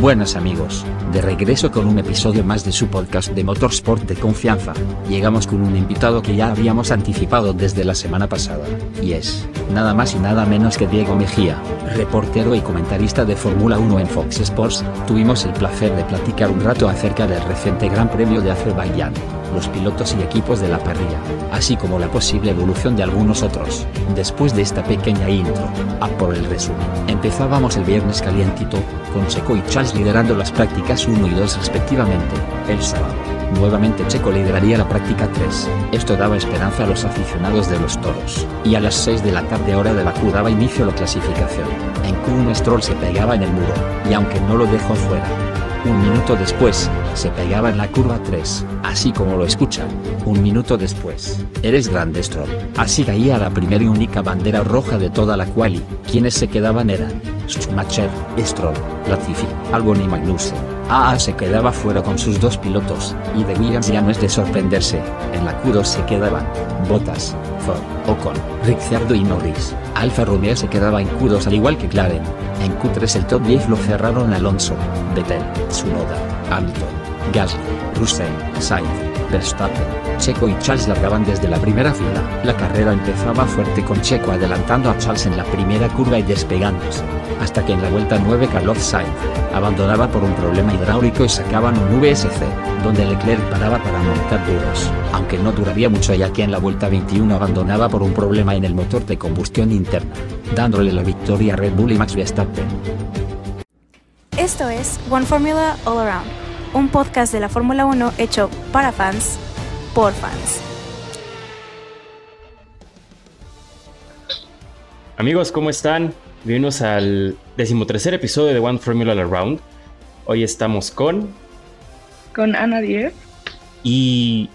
Buenas amigos, de regreso con un episodio más de su podcast de Motorsport de confianza. Llegamos con un invitado que ya habíamos anticipado desde la semana pasada, y es, nada más y nada menos que Diego Mejía, reportero y comentarista de Fórmula 1 en Fox Sports. Tuvimos el placer de platicar un rato acerca del reciente Gran Premio de Azerbaiyán, los pilotos y equipos de la parrilla, así como la posible evolución de algunos otros. Después de esta pequeña intro, a por el resumen. Empezábamos el viernes calientito, con Checo y Charles liderando las prácticas 1 y 2 respectivamente. El sábado, nuevamente Checo lideraría la práctica 3. Esto daba esperanza a los aficionados de los toros. Y a las 6 de la tarde hora de Bakú daba inicio a la clasificación. En Q1 Stroll se pegaba en el muro, y aunque no lo dejó fuera, un minuto después, se pegaba en la curva 3, así como lo escuchan. Un minuto después, eres grande Stroll. Así caía la primera y única bandera roja de toda la quali. Quienes se quedaban eran Schumacher, Stroll, Latifi, Albon y Magnussen. AA se quedaba fuera con sus dos pilotos, y de Williams ya no es de sorprenderse, en la Q2 se quedaban Bottas, Ford, Ocon, Ricciardo y Norris. Alfa Romeo se quedaba en Q2 al igual que Claren. En Q3 el top 10 lo cerraron Alonso, Vettel, Tsunoda, Hamilton, Gasly, Russell, Sainz, Verstappen, Checo y Charles largaban desde la primera fila. La carrera empezaba fuerte con Checo adelantando a Charles en la primera curva y despegándose, hasta que en la vuelta 9 Carlos Sainz abandonaba por un problema hidráulico y sacaban un VSC, donde Leclerc paraba para montar duros, aunque no duraría mucho ya que en la vuelta 21 abandonaba por un problema en el motor de combustión interna, dándole la victoria a Red Bull y Max Verstappen. Esto es One Formula All Around, un podcast de la Fórmula 1 hecho para fans, por fans. Amigos, ¿cómo están? Bienvenidos al decimotercer episodio de One Formula All Around. Hoy estamos con... Con Ana Diez. Y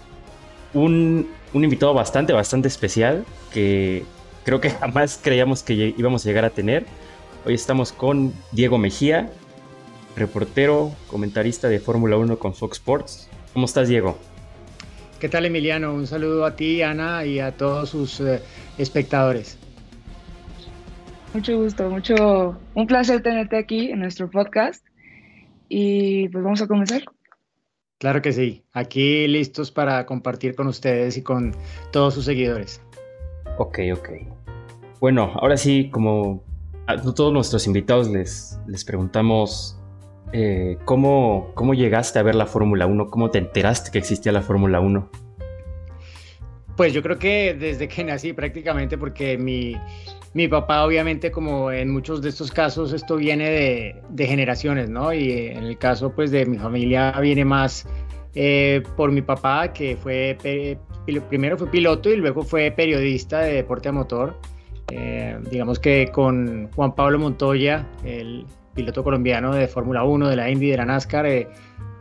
un, un invitado bastante, bastante especial que creo que jamás creíamos que íbamos a llegar a tener. Hoy estamos con Diego Mejía, reportero, comentarista de Fórmula 1 con Fox Sports. ¿Cómo estás, Diego? ¿Qué tal, Emiliano? Un saludo a ti, Ana, y a todos sus eh, espectadores. Mucho gusto, mucho, un placer tenerte aquí en nuestro podcast. Y pues vamos a comenzar. Claro que sí, aquí listos para compartir con ustedes y con todos sus seguidores. Ok, ok. Bueno, ahora sí, como a todos nuestros invitados les, les preguntamos eh, ¿cómo, ¿cómo llegaste a ver la Fórmula 1? ¿Cómo te enteraste que existía la Fórmula 1? Pues yo creo que desde que nací prácticamente, porque mi, mi papá obviamente como en muchos de estos casos esto viene de, de generaciones, ¿no? Y en el caso pues de mi familia viene más eh, por mi papá que fue, primero fue piloto y luego fue periodista de deporte a motor. Eh, digamos que con Juan Pablo Montoya, el piloto colombiano de Fórmula 1, de la Indy, de la NASCAR, eh,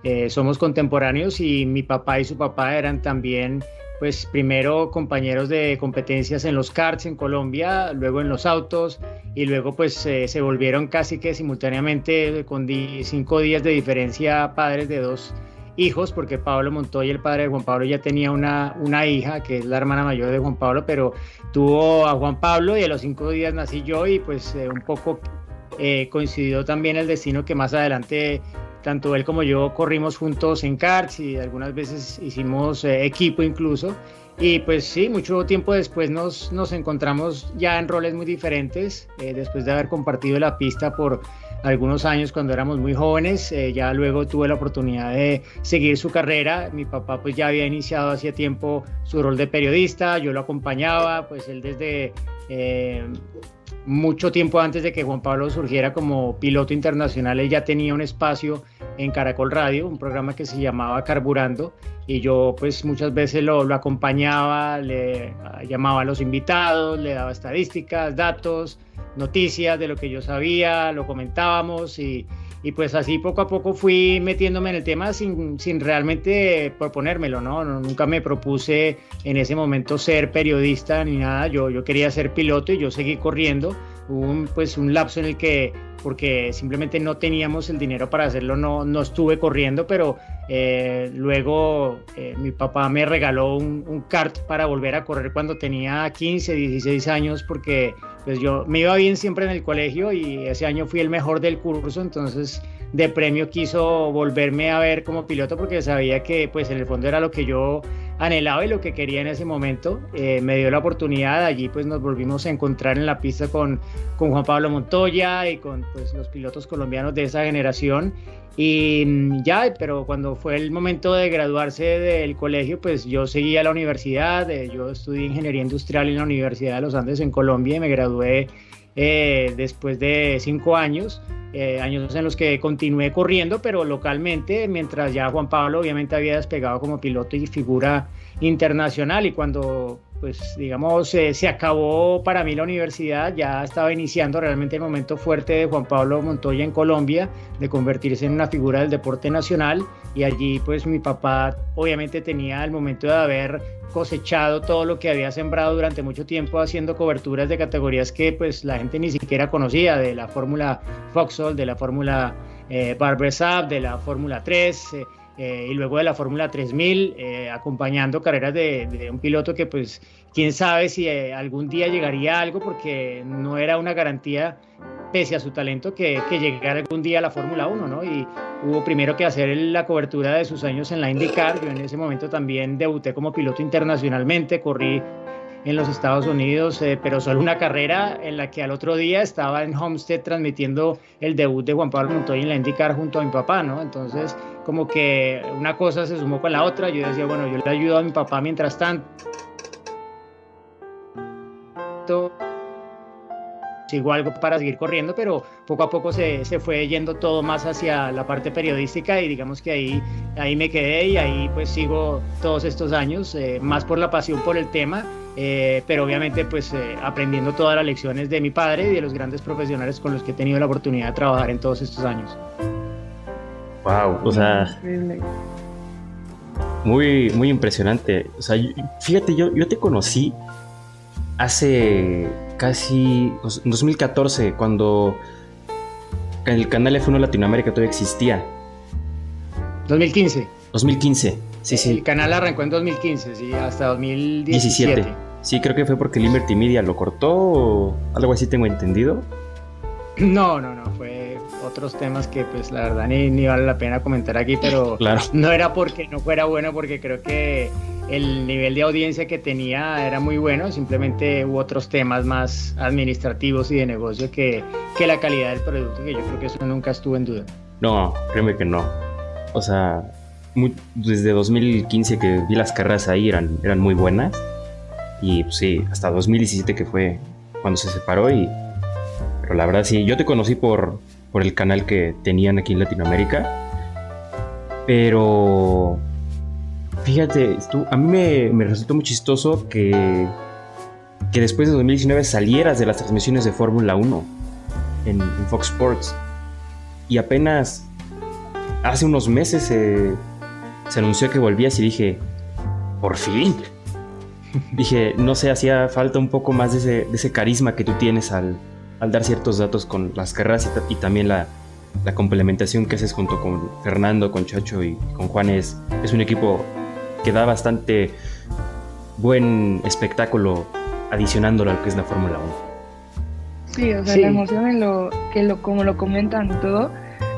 eh, somos contemporáneos y mi papá y su papá eran también, pues primero compañeros de competencias en los karts en Colombia, luego en los autos y luego pues eh, se volvieron casi que simultáneamente con cinco días de diferencia padres de dos hijos, porque Pablo Montoya, el padre de Juan Pablo, ya tenía una, una hija, que es la hermana mayor de Juan Pablo, pero tuvo a Juan Pablo y a los cinco días nací yo y pues un poco eh, coincidió también el destino que más adelante tanto él como yo corrimos juntos en karts y algunas veces hicimos eh, equipo incluso. Y pues sí, mucho tiempo después nos, nos encontramos ya en roles muy diferentes, eh, después de haber compartido la pista por algunos años cuando éramos muy jóvenes, ya luego tuve la oportunidad de seguir su carrera, mi papá pues ya había iniciado hacía tiempo su rol de periodista, yo lo acompañaba, pues él desde mucho tiempo antes de que Juan Pablo surgiera como piloto internacional, él ya tenía un espacio en Caracol Radio, un programa que se llamaba Carburando, y yo pues muchas veces lo, lo acompañaba, le llamaba a los invitados, le daba estadísticas, datos, noticias de lo que yo sabía, lo comentábamos y, y pues así poco a poco fui metiéndome en el tema sin, sin realmente proponérmelo, ¿no? Nunca me propuse en ese momento ser periodista ni nada, yo, yo quería ser piloto y yo seguí corriendo. Hubo pues un lapso en el que, porque simplemente no teníamos el dinero para hacerlo, no, no estuve corriendo, pero eh, luego eh, mi papá me regaló un, un, kart para volver a correr cuando tenía 15, 16 años, porque pues yo me iba bien siempre en el colegio y ese año fui el mejor del curso, entonces de premio quiso volverme a ver como piloto porque sabía que pues en el fondo era lo que yo anhelaba y lo que quería en ese momento. Eh, me dio la oportunidad, allí pues nos volvimos a encontrar en la pista con, con Juan Pablo Montoya y con pues, los pilotos colombianos de esa generación. Y mm, ya, pero cuando fue el momento de graduarse del colegio, pues yo seguí a la universidad, eh, yo estudié ingeniería industrial en la Universidad de los Andes en Colombia y me gradué eh, después de cinco años. Eh, años en los que continué corriendo, pero localmente, mientras ya Juan Pablo obviamente había despegado como piloto y figura internacional y cuando pues digamos eh, se acabó para mí la universidad, ya estaba iniciando realmente el momento fuerte de Juan Pablo Montoya en Colombia, de convertirse en una figura del deporte nacional y allí pues mi papá obviamente tenía el momento de haber cosechado todo lo que había sembrado durante mucho tiempo haciendo coberturas de categorías que pues la gente ni siquiera conocía, de la Fórmula Foxhole, de la Fórmula eh, de la Fórmula 3 eh, eh, y luego de la Fórmula 3000, eh, acompañando carreras de, de, un piloto que pues quién sabe si algún día llegaría a algo porque no era una garantía pese a su talento, que, que llegara algún día a la Fórmula 1, ¿no? Y hubo primero que hacer la cobertura de sus años en la IndyCar. Yo en ese momento también debuté como piloto internacionalmente, corrí en los Estados Unidos, eh, pero solo una carrera en la que al otro día estaba en Homestead transmitiendo el debut de Juan Pablo Montoya en la IndyCar junto a mi papá, ¿no? Entonces, como que una cosa se sumó con la otra. Yo decía, bueno, yo le ayudo a mi papá mientras tanto sigo algo para seguir corriendo, pero poco a poco se, se, fue yendo todo más hacia la parte periodística y digamos que ahí, ahí me quedé y ahí pues sigo todos estos años, eh, más por la pasión por el tema, eh, pero obviamente pues eh, aprendiendo todas las lecciones de mi padre y de los grandes profesionales con los que he tenido la oportunidad de trabajar en todos estos años. Wow, o sea... Muy, muy impresionante. O sea, fíjate, yo, yo te conocí hace casi en 2014, cuando el canal F1 Latinoamérica todavía existía. 2015. 2015, sí, sí. El canal arrancó en 2015, sí, hasta 2017. 17. Sí, creo que fue porque Liberty Media lo cortó o algo así tengo entendido. No, no, no, fue otros temas que pues la verdad ni, ni vale la pena comentar aquí, pero claro. no era porque no fuera bueno, porque creo que el nivel de audiencia que tenía era muy bueno, simplemente hubo otros temas más administrativos y de negocio que, que la calidad del producto, que yo creo que eso nunca estuvo en duda. No, créeme que no. O sea, muy, desde 2015 que vi las carreras ahí eran, eran muy buenas. Y pues, sí, hasta 2017 que fue cuando se separó. Y, pero la verdad sí, yo te conocí por, por el canal que tenían aquí en Latinoamérica. Pero Fíjate, tú, a mí me, me, resultó muy chistoso que, que después de 2019 salieras de las transmisiones de Fórmula 1 en, en, Fox Sports. Y apenas hace unos meses se, se anunció que volvías y dije, por fin. dije, no sé, hacía falta un poco más de ese, de ese carisma que tú tienes al, al, dar ciertos datos con las carreras y, y también la, la, complementación que haces junto con Fernando, con Chacho y con Juan es, es un equipo que da bastante buen espectáculo adicionándolo a lo que es la Fórmula 1. Sí, o sea, sí. la emoción en lo que lo, como lo comentan todo,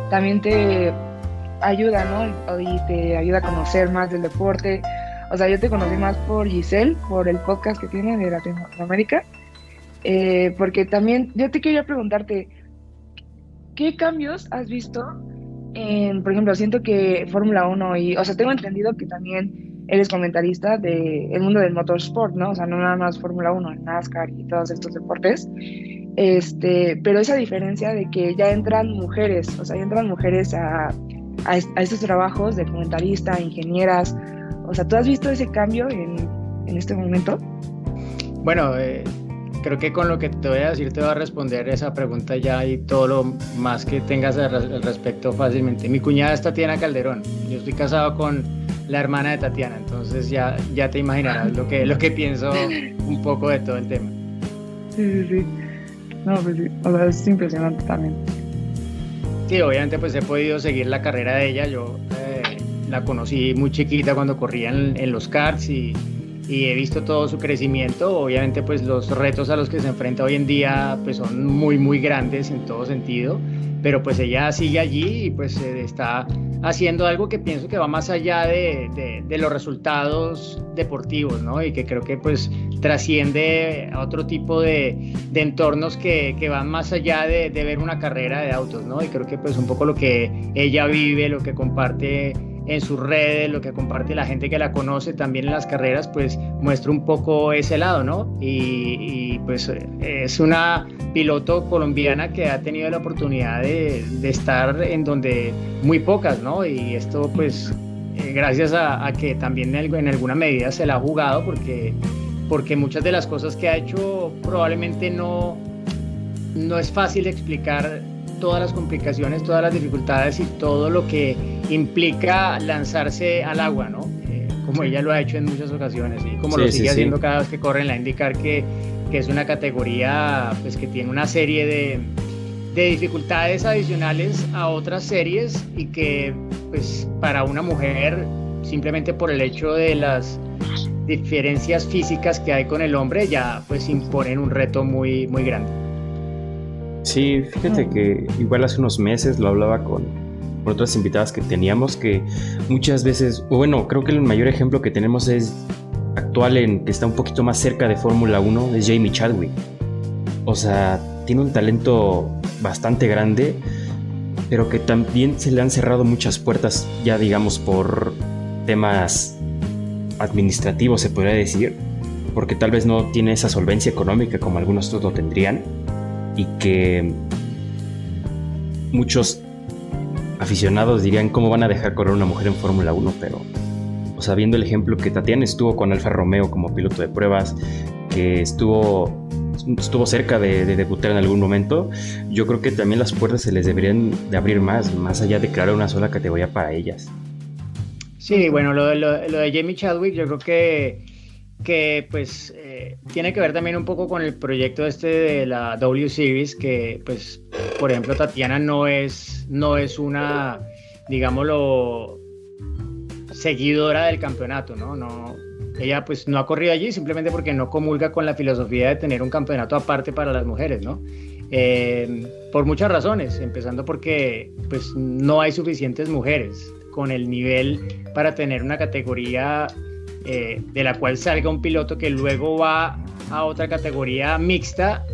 también te ayuda, ¿no? Y te ayuda a conocer más del deporte. O sea, yo te conocí más por Giselle, por el podcast que tiene de Latinoamérica. Eh, porque también, yo te quería preguntarte, ¿qué cambios has visto en, por ejemplo, siento que Fórmula 1 y, o sea, tengo entendido que también eres comentarista del el mundo del motorsport, ¿no? O sea, no nada más Fórmula 1, NASCAR y todos estos deportes. Este, pero esa diferencia de que ya entran mujeres, o sea, ya entran mujeres a, a, a estos trabajos de comentarista, ingenieras. O sea, ¿tú has visto ese cambio en, en este momento? Bueno, eh, creo que con lo que te voy a decir te voy a responder esa pregunta ya y todo lo más que tengas al respecto fácilmente. Mi cuñada es Tatiana Calderón. Yo estoy casado con la hermana de Tatiana, entonces ya, ya te imaginarás lo que, lo que pienso un poco de todo el tema. Sí, sí, sí. No, pues sí, o sea, es impresionante también. Sí, obviamente pues he podido seguir la carrera de ella, yo eh, la conocí muy chiquita cuando corría en, en los karts y, y, he visto todo su crecimiento, obviamente pues los retos a los que se enfrenta hoy en día pues son muy muy grandes en todo sentido, pero pues ella sigue allí y pues está haciendo algo que pienso que va más allá de, de, los resultados deportivos, ¿no? Y que creo que pues trasciende a otro tipo de, de entornos que, que, van más allá de, ver una carrera de autos, ¿no? Y creo que pues un poco lo que ella vive, lo que comparte en sus redes, lo que comparte la gente que la conoce también en las carreras, pues muestra un poco ese lado, ¿no? Y, pues es una piloto colombiana que ha tenido la oportunidad de, estar en donde muy pocas, ¿no? Y esto pues eh, gracias a, que también en alguna medida se la ha jugado porque, porque muchas de las cosas que ha hecho probablemente no, no es fácil explicar todas las complicaciones, todas las dificultades y todo lo que implica lanzarse al agua, ¿no? Eh, como ella lo ha hecho en muchas ocasiones y como lo sigue haciendo cada vez que corre en la indicar que, que, es una categoría pues, que tiene una serie de, de dificultades adicionales a otras series y que pues para una mujer simplemente por el hecho de las diferencias físicas que hay con el hombre ya pues imponen un reto muy muy grande. Sí, fíjate que igual hace unos meses lo hablaba con, otras invitadas que teníamos, que muchas veces, bueno, creo que el mayor ejemplo que tenemos es actual en que está un poquito más cerca de Fórmula 1, es Jamie Chadwick. O sea, tiene un talento bastante grande, pero que también se le han cerrado muchas puertas, ya digamos, por temas administrativos, se podría decir, porque tal vez no tiene esa solvencia económica como algunos otros lo tendrían y que muchos aficionados dirían cómo van a dejar correr una mujer en Fórmula 1, pero o sea, viendo el ejemplo que Tatiana estuvo con Alfa Romeo como piloto de pruebas, que estuvo estuvo cerca de, debutar en algún momento, yo creo que también las puertas se les deberían de abrir más, más allá de crear una sola categoría para ellas. Sí, bueno, lo, lo de Jamie Chadwick, yo creo que que pues eh, tiene que ver también un poco con el proyecto este de la W Series, que pues por ejemplo Tatiana no es, no es una, digámoslo, seguidora del campeonato, ¿no? no ella pues no ha corrido allí simplemente porque no comulga con la filosofía de tener un campeonato aparte para las mujeres, ¿no? Eh, por muchas razones, empezando porque pues no hay suficientes mujeres con el nivel para tener una categoría eh, de la cual salga un piloto que luego va a otra categoría mixta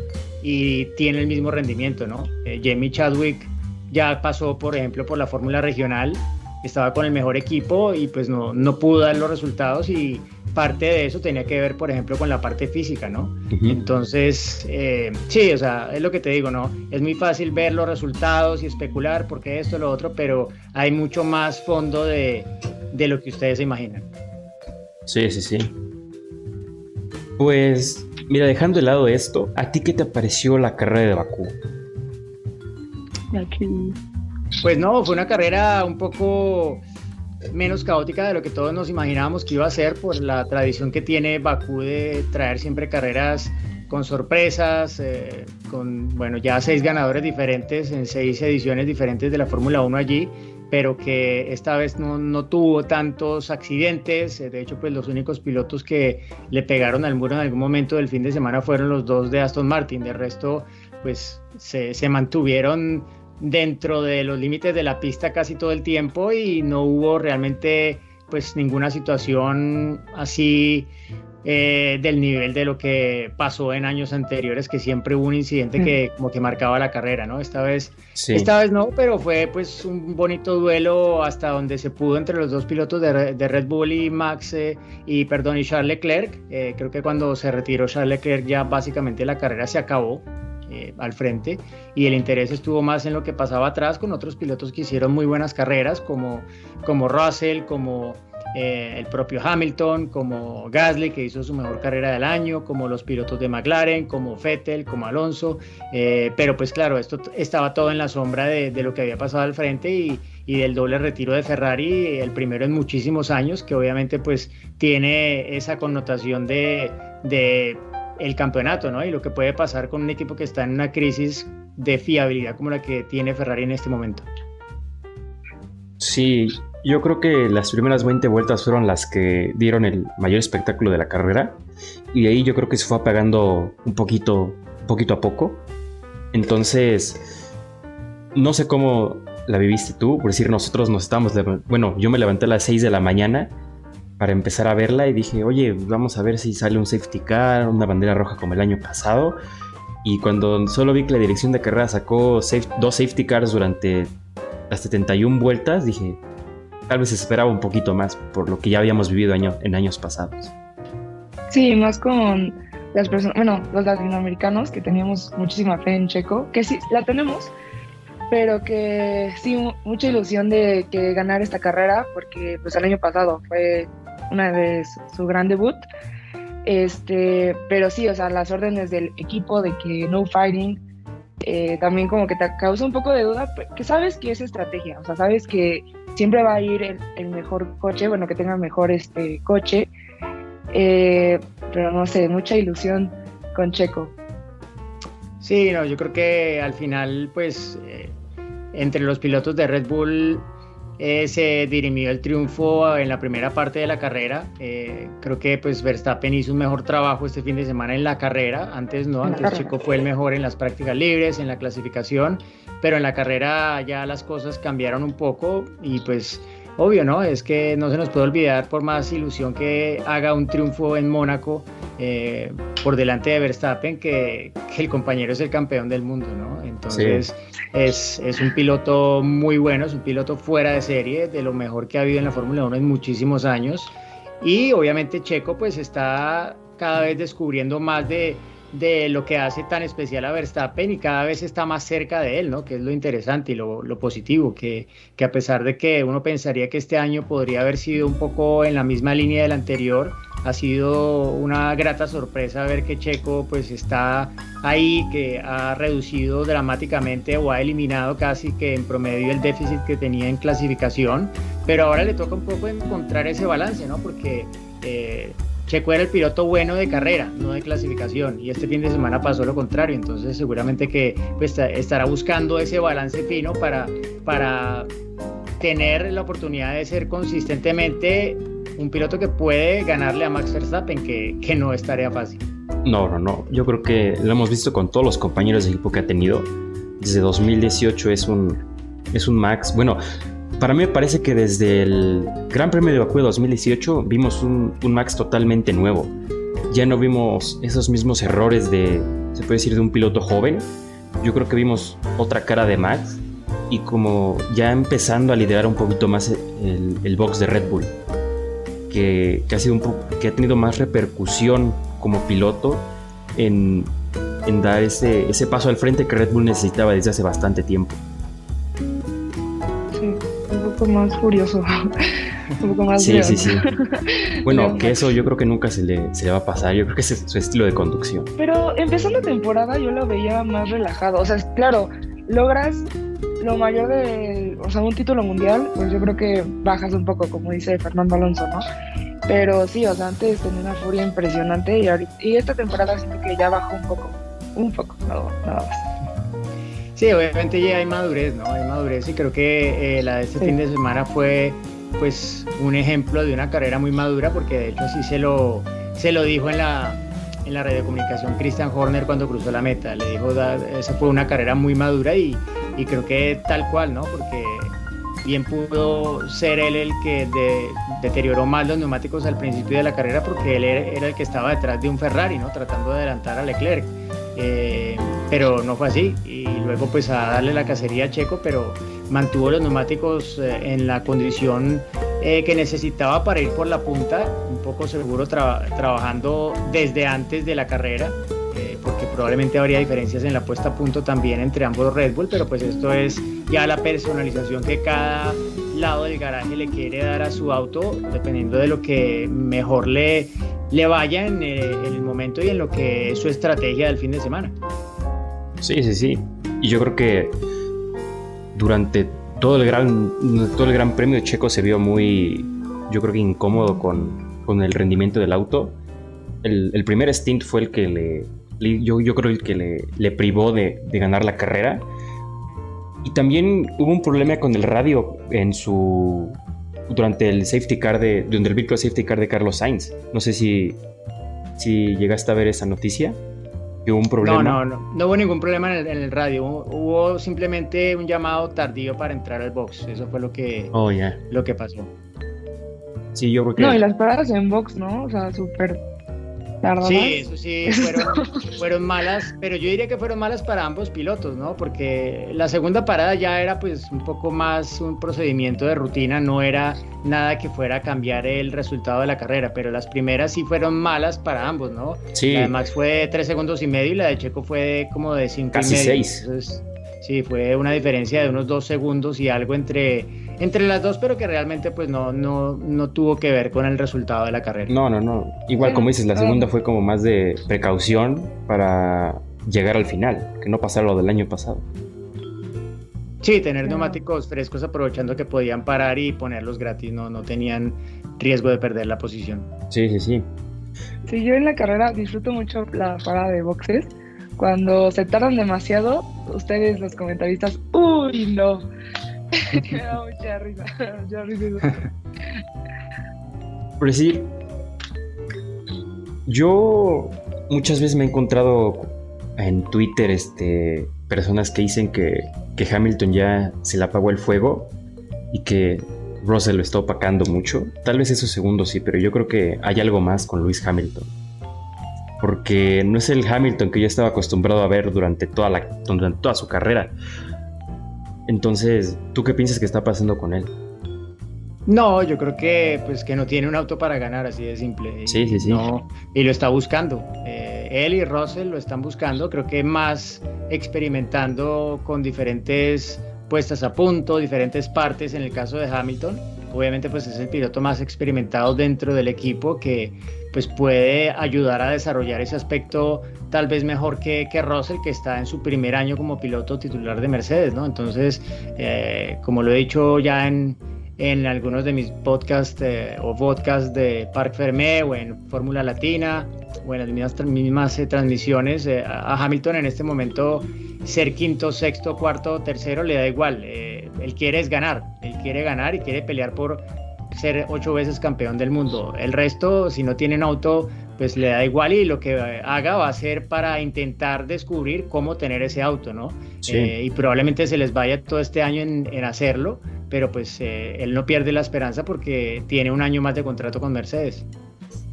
y tiene el mismo rendimiento, ¿no? Eh, Jamie Chadwick ya pasó, por ejemplo, por la fórmula regional, estaba con el mejor equipo y pues no, no pudo dar los resultados y parte de eso tenía que ver, por ejemplo, con la parte física, ¿no? Entonces, eh, sí, o sea, es lo que te digo, ¿no? Es muy fácil ver los resultados y especular porque esto, lo otro, pero hay mucho más fondo de, de lo que ustedes se imaginan. Sí, sí, sí. Pues, mira, dejando de lado esto, ¿a ti qué te pareció la carrera de Bakú? Pues no, fue una carrera un poco menos caótica de lo que todos nos imaginábamos que iba a ser por la tradición que tiene Bakú de traer siempre carreras con sorpresas, eh, con, bueno, ya seis ganadores diferentes en seis ediciones diferentes de la Fórmula 1 allí pero que esta vez no, no, tuvo tantos accidentes. De hecho, pues los únicos pilotos que le pegaron al muro en algún momento del fin de semana fueron los dos de Aston Martin. De resto, pues se, se mantuvieron dentro de los límites de la pista casi todo el tiempo y no hubo realmente pues ninguna situación así eh, del nivel de lo que pasó en años anteriores, que siempre hubo un incidente que como que marcaba la carrera, ¿no? Esta vez, esta vez no, pero fue pues un bonito duelo hasta donde se pudo entre los dos pilotos de, de Red Bull y Max eh, y perdón y Charles Leclerc. Eh, creo que cuando se retiró Charles Leclerc ya básicamente la carrera se acabó. al frente y el interés estuvo más en lo que pasaba atrás con otros pilotos que hicieron muy buenas carreras como, como Russell, como eh, el propio Hamilton, como Gasly, que hizo su mejor carrera del año, como los pilotos de McLaren, como Vettel, como Alonso, eh, pero pues claro, esto estaba todo en la sombra de, lo que había pasado al frente y, del doble retiro de Ferrari, el primero en muchísimos años, que obviamente pues tiene esa connotación de, de el campeonato, ¿no? Y lo que puede pasar con un equipo que está en una crisis de fiabilidad como la que tiene Ferrari en este momento. Sí, yo creo que las primeras 20 vueltas fueron las que dieron el mayor espectáculo de la carrera y ahí yo creo que se fue apagando un poquito, poquito a poco. Entonces, no sé cómo la viviste tú, por decir, nosotros nos estábamos, bueno, yo me levanté a las 6 de la mañana para empezar a verla y dije, oye, vamos a ver si sale un safety car, una bandera roja como el año pasado. Y cuando solo vi que la dirección de carrera sacó dos safety cars durante las 71 vueltas, dije, tal vez esperaba un poquito más por lo que ya habíamos vivido en años pasados. Sí, más con las personas, bueno, los latinoamericanos que teníamos muchísima fe en Checo, que sí, la tenemos, pero que sí, mucha ilusión de que ganar esta carrera, porque pues el año pasado fue una vez su gran debut. Este, pero sí, o sea, las órdenes del equipo de que no fighting, eh, también como que te causa un poco de duda, que sabes que es estrategia, o sea, sabes que siempre va a ir el, mejor coche, bueno, que tenga mejor este coche, eh, pero no sé, mucha ilusión con Checo. Sí, no, yo creo que al final, pues, eh, entre los pilotos de Red Bull eh, se dirimió el triunfo en la primera parte de la carrera. Eh, creo que pues Verstappen hizo un mejor trabajo este fin de semana en la carrera. Antes no, antes Chico fue el mejor en las prácticas libres, en la clasificación, pero en la carrera ya las cosas cambiaron un poco y pues obvio, ¿no? Es que no se nos puede olvidar por más ilusión que haga un triunfo en Mónaco eh, por delante de Verstappen que, el compañero es el campeón del mundo, ¿no? Entonces es, es, un piloto muy bueno, es un piloto fuera de serie, de lo mejor que ha habido en la Fórmula 1 en muchísimos años. Y obviamente Checo pues está cada vez descubriendo más de, de lo que hace tan especial a Verstappen y cada vez está más cerca de él, ¿no? Que es lo interesante y lo, positivo, que, que, a pesar de que uno pensaría que este año podría haber sido un poco en la misma línea del anterior, ha sido una grata sorpresa ver que Checo pues está ahí, que ha reducido dramáticamente o ha eliminado casi que en promedio el déficit que tenía en clasificación, pero ahora le toca un poco encontrar ese balance, ¿no? Porque eh, Checo era el piloto bueno de carrera, no de clasificación, y este fin de semana pasó lo contrario, entonces seguramente que pues, estará buscando ese balance fino para, para tener la oportunidad de ser consistentemente un piloto que puede ganarle a Max Verstappen, que, que no es tarea fácil. No, no, no. Yo creo que lo hemos visto con todos los compañeros de equipo que ha tenido. Desde 2018 es un, es un Max. Bueno, para mí me parece que desde el Gran Premio de Bakú de 2018 vimos un, Max totalmente nuevo. Ya no vimos esos mismos errores de, se puede decir, de un piloto joven. Yo creo que vimos otra cara de Max y como ya empezando a liderar un poquito más el, el box de Red Bull que, ha, sido un que ha tenido más repercusión como piloto en, en dar ese, ese paso al frente que Red Bull necesitaba desde hace bastante tiempo. Poco más furioso. un poco más Sí, sí, sí. Bueno, que eso yo creo que nunca se le, se le va a pasar. Yo creo que ese es su estilo de conducción. Pero empezando la temporada yo lo veía más relajado. O sea, claro, logras lo mayor de, o sea, un título mundial, pues yo creo que bajas un poco, como dice Fernando Alonso, ¿no? Pero sí, o sea, antes tenía una furia impresionante y, ahorita, y esta temporada siento que ya bajó un poco, un poco, nada, nada más. Sí, obviamente ya hay madurez, ¿no? Hay madurez y creo que eh, la de este fin de semana fue pues un ejemplo de una carrera muy madura porque de hecho así se lo, se lo dijo en la, en la red de comunicación Christian Horner cuando cruzó la meta. Le dijo, esa fue una carrera muy madura y, y creo que tal cual, ¿no? Porque bien pudo ser él el que deterioró más los neumáticos al principio de la carrera porque él era, el que estaba detrás de un Ferrari, ¿no? Tratando de adelantar a Leclerc. Eh, pero no fue así y luego pues a darle la cacería a Checo, pero mantuvo los neumáticos eh, en la condición eh, que necesitaba para ir por la punta, un poco seguro trabajando desde antes de la carrera porque probablemente habría diferencias en la puesta a punto también entre ambos Red Bull, pero pues esto es ya la personalización que cada lado del garaje le quiere dar a su auto, dependiendo de lo que mejor le, le vaya en el, en el momento y en lo que es su estrategia del fin de semana. Sí, sí, sí. Y yo creo que durante todo el gran, todo el gran premio Checo se vio muy, yo creo que incómodo con, con el rendimiento del auto. El, el, primer stint fue el que le, yo, yo creo que le, le privó de, de, ganar la carrera. Y también hubo un problema con el radio en su durante el safety car de durante el virtual safety car de Carlos Sainz. No sé si si llegaste a ver esa noticia. Hubo un problema. No, no, no, no hubo ningún problema en el, radio. Hubo, simplemente un llamado tardío para entrar al box. Eso fue lo que, oh, lo que pasó. Sí, yo creo que. No, y las paradas en box, ¿no? O sea, súper Sí, eso sí, fueron, malas, pero yo diría que fueron malas para ambos pilotos, ¿no? Porque la segunda parada ya era pues un poco más un procedimiento de rutina, no era nada que fuera a cambiar el resultado de la carrera, pero las primeras sí fueron malas para ambos, ¿no? Sí. La de Max fue de 3 segundos y medio y la de Checo fue como de 5 Casi 6. Sí, fue una diferencia de unos 2 segundos y algo entre entre las dos, pero que realmente pues no, no, no tuvo que ver con el resultado de la carrera. No, no, no. Igual como dices, la segunda fue como más de precaución para llegar al final, que no pasara lo del año pasado. Sí, tener neumáticos frescos aprovechando que podían parar y ponerlos gratis, no, no tenían riesgo de perder la posición. Sí, sí, sí. Sí, yo en la carrera disfruto mucho la parada de boxes. Cuando se tardan demasiado, ustedes los comentaristas, uy, no, mucha risa, Por decir, yo muchas veces me he encontrado en Twitter este, personas que dicen que, que Hamilton ya se le apagó el fuego y que Russell lo está opacando mucho. Tal vez esos segundos sí, pero yo creo que hay algo más con Luis Hamilton. Porque no es el Hamilton que yo estaba acostumbrado a ver durante toda, la, durante toda su carrera. Entonces, ¿tú qué piensas que está pasando con él? No, yo creo que pues que no tiene un auto para ganar, así de simple. Sí, sí, sí. y lo está buscando. Eh, él y Russell lo están buscando, creo que más experimentando con diferentes puestas a punto, diferentes partes en el caso de Hamilton. Obviamente pues es el piloto más experimentado dentro del equipo que pues puede ayudar a desarrollar ese aspecto tal vez mejor que, que Russell, que está en su primer año como piloto titular de Mercedes, ¿no? Entonces, eh, como lo he dicho ya en, en algunos de mis podcasts eh, o podcasts de Parc Fermé o en Fórmula Latina o en las mismas, mismas eh, transmisiones, a Hamilton en este momento ser quinto, sexto, cuarto, tercero le da igual. Él quiere es ganar, él quiere ganar y quiere pelear por ser ocho veces campeón del mundo. El resto, si no tienen auto, pues le da igual y lo que haga va a ser para intentar descubrir cómo tener ese auto, ¿no? Eh, y probablemente se les vaya todo este año en, hacerlo, pero pues eh, él no pierde la esperanza porque tiene un año más de contrato con Mercedes.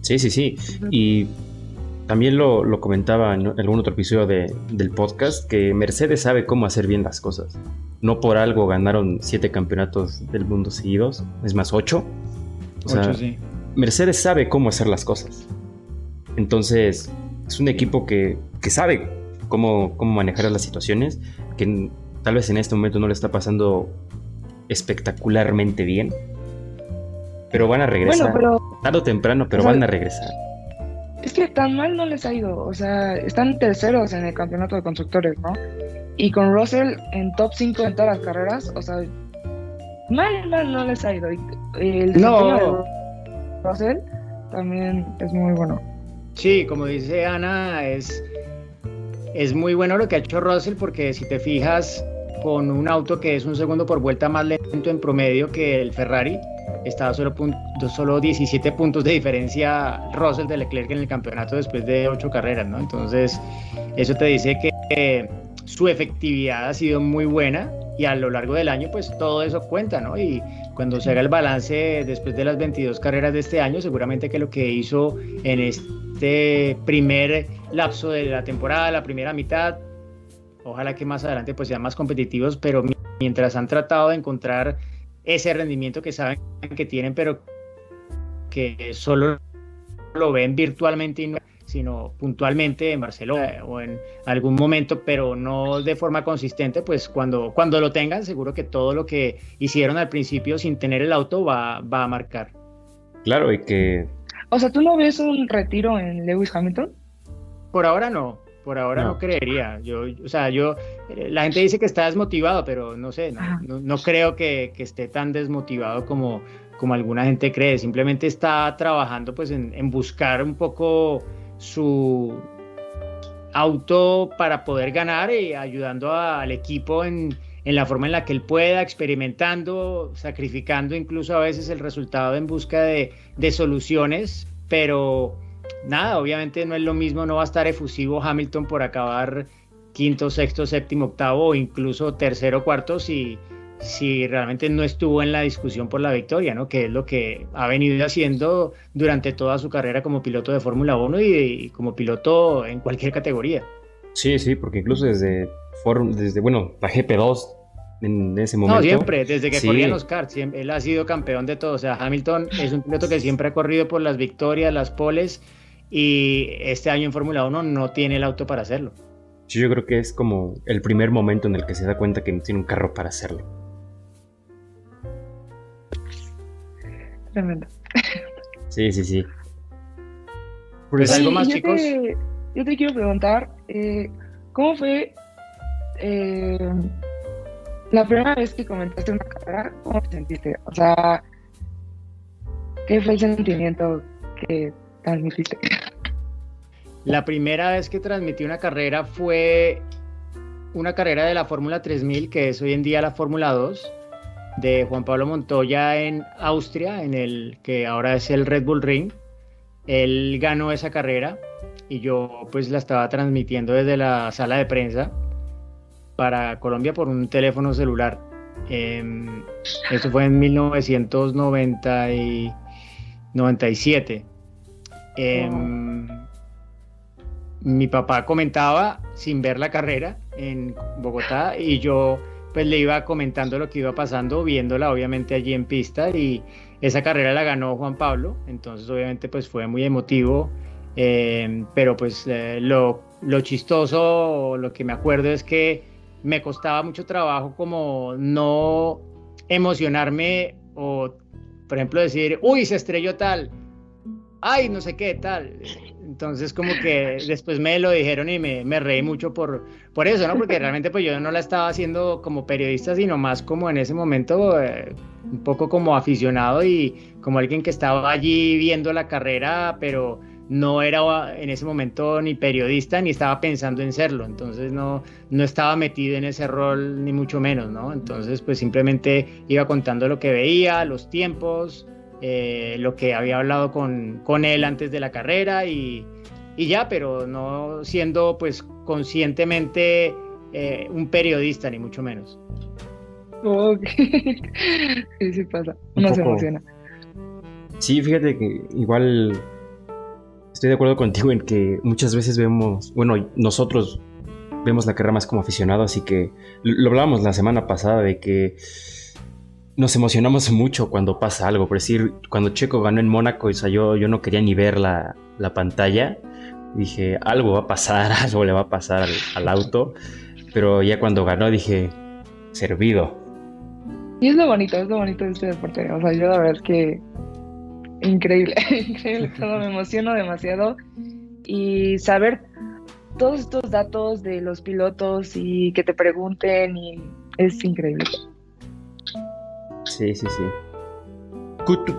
Sí, sí, sí. Y también lo, comentaba en algún otro episodio del podcast, que Mercedes sabe cómo hacer bien las cosas. No por algo ganaron siete campeonatos del mundo seguidos, es más, ocho. ocho, sí. Mercedes sabe cómo hacer las cosas. Entonces, es un equipo que, sabe cómo, cómo manejar las situaciones, que tal vez en este momento no le está pasando espectacularmente bien, pero van a regresar. Bueno, Tarde o temprano, pero van a regresar. Es que tan mal no les ha ido. O sea, están terceros en el campeonato de constructores, ¿no? Y con Russell en top 5 en todas las carreras, o sea, mal, mal no les ha ido. El no. Russell también es muy bueno. Sí, como dice Ana, es, es muy bueno lo que ha hecho Russell porque si te fijas con un auto que es un segundo por vuelta más lento en promedio que el Ferrari, estaba solo, solo 17 puntos de diferencia Russell de Leclerc en el campeonato después de 8 carreras, ¿no? Entonces, eso te dice que su efectividad ha sido muy buena y a lo largo del año, pues todo eso cuenta, ¿no? Y cuando se haga el balance después de las 22 carreras de este año, seguramente que lo que hizo en este primer lapso de la temporada, la primera mitad, ojalá que más adelante pues sean más competitivos, pero mientras han tratado de encontrar ese rendimiento que saben que tienen, pero que solo lo ven virtualmente y no, sino puntualmente en Barcelona o en algún momento, pero no de forma consistente, pues cuando, cuando lo tengan, seguro que todo lo que hicieron al principio sin tener el auto va, va a marcar. Claro, y que... O sea, ¿tú no ves un retiro en Lewis Hamilton? Por ahora no, por ahora no, creería. Yo, o sea, yo, la gente dice que está desmotivado, pero no sé, no, no, creo que, que, esté tan desmotivado como, como alguna gente cree. Simplemente está trabajando pues en, en buscar un poco su auto para poder ganar y ayudando al equipo en, en, la forma en la que él pueda, experimentando, sacrificando incluso a veces el resultado en busca de, de soluciones, pero nada, obviamente no es lo mismo, no va a estar efusivo Hamilton por acabar quinto, sexto, séptimo, octavo o incluso tercero, cuarto si, si realmente no estuvo en la discusión por la victoria, ¿no? Que es lo que ha venido haciendo durante toda su carrera como piloto de Fórmula 1 y, como piloto en cualquier categoría. Sí, sí, porque incluso desde, desde bueno, la GP2 en ese momento. No, siempre, desde que corría los karts, él ha sido campeón de todo. O sea, Hamilton es un piloto que siempre ha corrido por las victorias, las poles, y este año en Fórmula 1 no tiene el auto para hacerlo. Yo creo que es como el primer momento en el que se da cuenta que no tiene un carro para hacerlo. Tremendo. Sí, sí, sí. Pues algo más, chicos. yo te quiero preguntar, eh, ¿cómo fue eh, la primera vez que comentaste una carrera? ¿Cómo te sentiste? O sea, ¿qué fue el sentimiento que transmitiste? La primera vez que transmití una carrera fue una carrera de la Fórmula 3000, que es hoy en día la Fórmula 2, de Juan Pablo Montoya en Austria, en el que ahora es el Red Bull Ring. Él ganó esa carrera y yo pues la estaba transmitiendo desde la sala de prensa para Colombia por un teléfono celular. Eh, eso fue en 1997. Eh, mi papá comentaba sin ver la carrera en Bogotá y yo pues le iba comentando lo que iba pasando, viéndola obviamente allí en pista y esa carrera la ganó Juan Pablo, entonces obviamente pues fue muy emotivo, eh, pero pues eh, lo, lo chistoso, lo que me acuerdo es que me costaba mucho trabajo como no emocionarme o por ejemplo decir, uy, se estrelló tal, ay, no sé qué tal. Entonces como que después me lo dijeron y me, me, reí mucho por, por eso, ¿no? Porque realmente pues yo no la estaba haciendo como periodista, sino más como en ese momento eh, un poco como aficionado y como alguien que estaba allí viendo la carrera, pero no era en ese momento ni periodista ni estaba pensando en serlo, entonces no, no estaba metido en ese rol ni mucho menos, ¿no? Entonces pues simplemente iba contando lo que veía, los tiempos, eh, lo que había hablado con, con, él antes de la carrera y, y ya, pero no siendo pues conscientemente eh, un periodista, ni mucho menos. Ok, sí, sí pasa, uno se emociona. Sí, fíjate que igual estoy de acuerdo contigo en que muchas veces vemos, bueno, nosotros vemos la carrera más como aficionado, así que lo hablábamos la semana pasada de que nos emocionamos mucho cuando pasa algo. Por decir, cuando Checo ganó en Mónaco, o sea, yo, yo no quería ni ver la, pantalla. Dije, algo va a pasar, algo le va a pasar al, auto. Pero ya cuando ganó dije, servido. Y es lo bonito, es lo bonito de este deporte. O sea, yo la verdad es que increíble, increíble todo, me emociono demasiado. Y saber todos estos datos de los pilotos y que te pregunten y es increíble. Sí, sí, sí.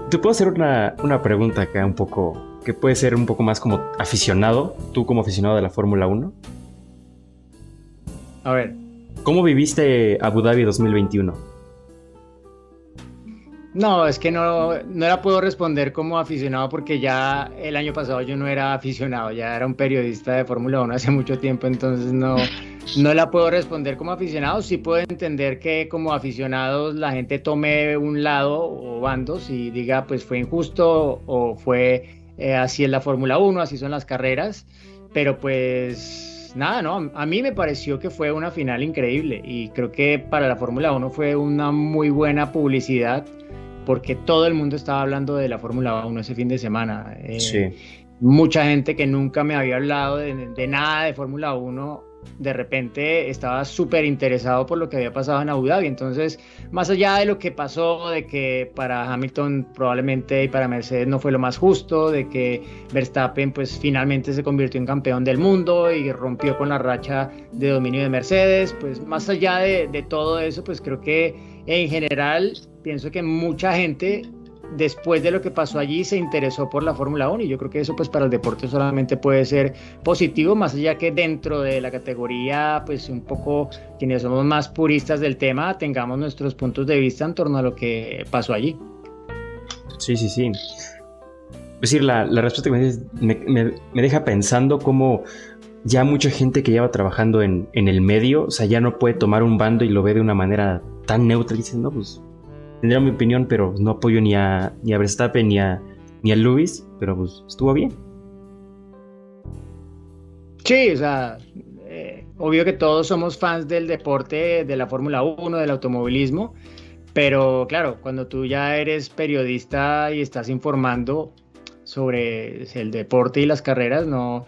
¿Te puedo hacer una, pregunta acá un poco, que puede ser un poco más como aficionado, tú como aficionado de la Fórmula 1? A ver. ¿Cómo viviste Abu Dhabi 2021? No, es que no, no la puedo responder como aficionado porque ya el año pasado yo no era aficionado, ya era un periodista de Fórmula 1 hace mucho tiempo, entonces no, no la puedo responder como aficionado. Sí puedo entender que como aficionados la gente tome un lado o bandos y diga pues fue injusto o fue eh, así en la Fórmula 1, así son las carreras, pero pues nada, no, a mí me pareció que fue una final increíble y creo que para la Fórmula 1 fue una muy buena publicidad porque todo el mundo estaba hablando de la Fórmula 1 ese fin de semana. Eh, mucha gente que nunca me había hablado de, nada de Fórmula 1, de repente estaba súper interesado por lo que había pasado en Abu Dhabi. Entonces, más allá de lo que pasó, de que para Hamilton probablemente y para Mercedes no fue lo más justo, de que Verstappen pues finalmente se convirtió en campeón del mundo y rompió con la racha de dominio de Mercedes, pues más allá de, de todo eso, pues creo que en general pienso que mucha gente después de lo que pasó allí se interesó por la Fórmula 1 y yo creo que eso pues para el deporte solamente puede ser positivo, más allá que dentro de la categoría pues un poco quienes somos más puristas del tema tengamos nuestros puntos de vista en torno a lo que pasó allí. Sí, sí, sí. decir, la, respuesta que me, me, deja pensando cómo ya mucha gente que lleva trabajando en, el medio, o sea, ya no puede tomar un bando y lo ve de una manera tan neutra. Y dicen, no, pues tendría mi opinión, pero no apoyo ni a, ni a Verstappen ni a, ni a pero pues estuvo bien. Sí, o sea, eh, obvio que todos somos fans del deporte, de la Fórmula 1, del automovilismo, pero claro, cuando tú ya eres periodista y estás informando sobre el deporte y las carreras, no,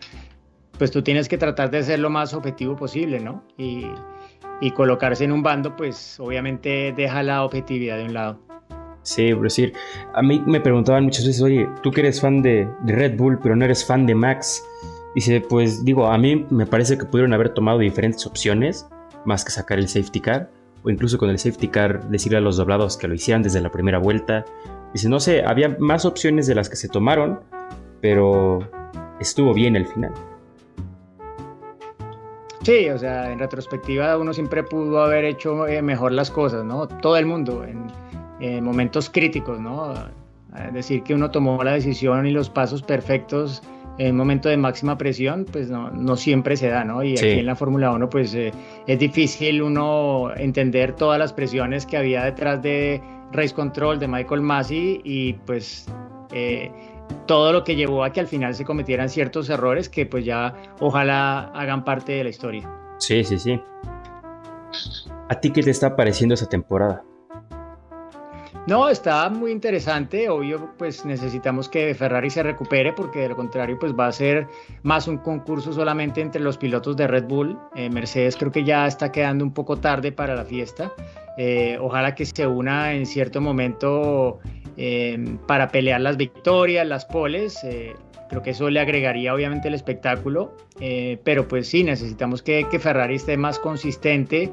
pues tú tienes que tratar de ser lo más objetivo posible, ¿no? Y, colocarse en un bando, pues obviamente deja la objetividad de un lado. Sí, es decir, a mí me preguntaban muchas veces, oye, tú que eres fan de, Red Bull, pero no eres fan de Max. Dice, pues digo, a mí me parece que pudieron haber tomado diferentes opciones, más que sacar el safety car, o incluso con el safety car decirle a los doblados que lo hicieran desde la primera vuelta. Dice, no sé, había más opciones de las que se tomaron, pero estuvo bien el final. Sí, o sea, en retrospectiva uno siempre pudo haber hecho eh, mejor las cosas, ¿no? Todo el mundo, en, momentos críticos, ¿no? Es decir, que uno tomó la decisión y los pasos perfectos en un momento de máxima presión, pues no, siempre se da, ¿no? Y aquí en la Fórmula 1, pues eh, es difícil uno entender todas las presiones que había detrás de Race Control, de Michael Massey, y pues eh, todo lo que llevó a que al final se cometieran ciertos errores que pues ya ojalá hagan parte de la historia. Sí, sí, sí. ¿A ti qué te está pareciendo esa temporada? No, está muy interesante. Obvio, pues necesitamos que Ferrari se recupere porque de lo contrario, pues va a ser más un concurso solamente entre los pilotos de Red Bull. Eh, Mercedes creo que ya está quedando un poco tarde para la fiesta. Eh, ojalá que se una en cierto momento eh, para pelear las victorias, las poles. creo que eso le agregaría obviamente el espectáculo. pero pues sí, necesitamos que, que Ferrari esté más consistente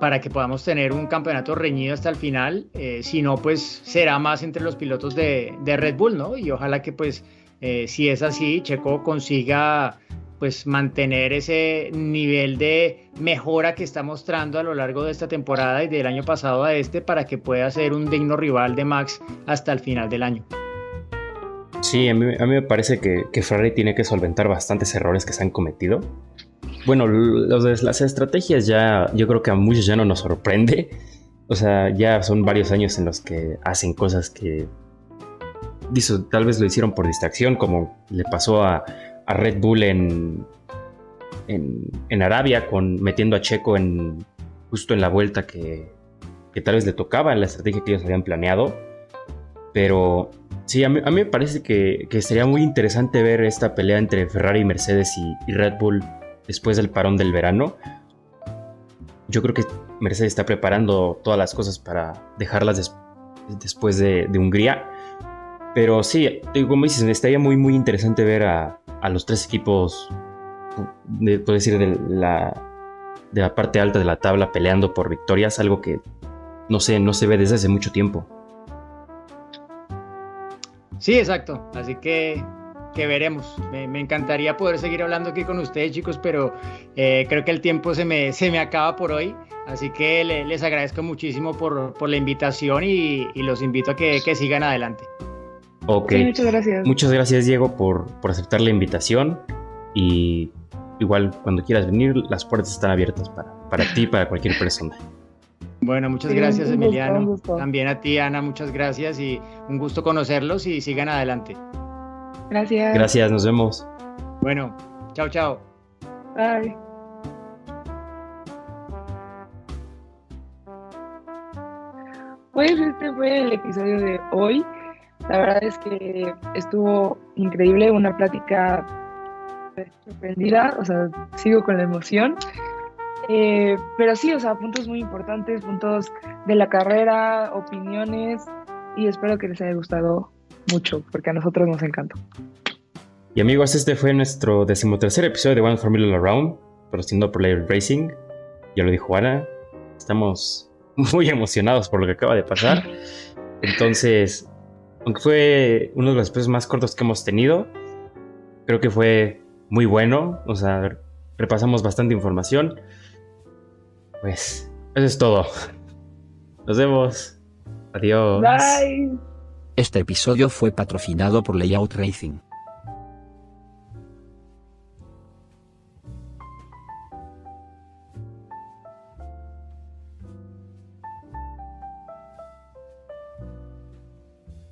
para que podamos tener un campeonato reñido hasta el final. Eh, si no, pues será más entre los pilotos de, Red Bull, ¿no? Y ojalá que pues eh, si es así, Checo consiga pues mantener ese nivel de mejora que está mostrando a lo largo de esta temporada y del año pasado a este para que pueda ser un digno rival de Max hasta el final del año. Sí, a mí, me parece que, que Ferrari tiene que solventar bastantes errores que se han cometido bueno, los las estrategias ya, yo creo que a muchos ya no nos sorprende. O sea, ya son varios años en los que hacen cosas que tal vez lo hicieron por distracción, como le pasó a, Red Bull en, en, Arabia, con metiendo a Checo en justo en la vuelta que, tal vez le tocaba en la estrategia que ellos habían planeado. Pero sí, a mí, me parece que, sería muy interesante ver esta pelea entre Ferrari, Mercedes y Red Bull después del parón del verano. Yo creo que Mercedes está preparando todas las cosas para dejarlas después de, Hungría. Pero sí, como dices, estaría muy, muy interesante ver a, los tres equipos, de, puedo decir, de la, de la parte alta de la tabla peleando por victorias, algo que no sé, no se ve desde hace mucho tiempo. Sí, exacto. Así que que veremos. Me, encantaría poder seguir hablando aquí con ustedes, chicos, pero eh, creo que el tiempo se me, se me acaba por hoy. Así que les agradezco muchísimo por, por la invitación y, los invito a que, que, sigan adelante. Ok. muchas gracias. Muchas gracias, Diego, por, por aceptar la invitación. Y igual, cuando quieras venir, las puertas están abiertas para, para ti y para cualquier persona. Bueno, muchas gracias, Emiliano. También a ti, Ana, muchas gracias y un gusto conocerlos y sigan adelante. Gracias. Gracias, nos vemos. Bueno, chao, chao. Bye. Pues este fue el episodio de hoy. La verdad es que estuvo increíble, una plática sorprendida, o sea, sigo con la emoción. Eh, pero sí, o sea, puntos muy importantes, puntos de la carrera, opiniones, y espero que les haya gustado mucho, porque a nosotros nos encantó. Y amigos, este fue nuestro decimotercer episodio de One Formula Around, produciendo por Layer Racing. Ya lo dijo Ana, estamos muy emocionados por lo que acaba de pasar. Entonces, aunque fue uno de los episodios más cortos que hemos tenido, creo que fue muy bueno. O sea, repasamos bastante información. Pues, eso es todo. Nos vemos. Adiós. Bye. Este episodio fue patrocinado por Layout Racing.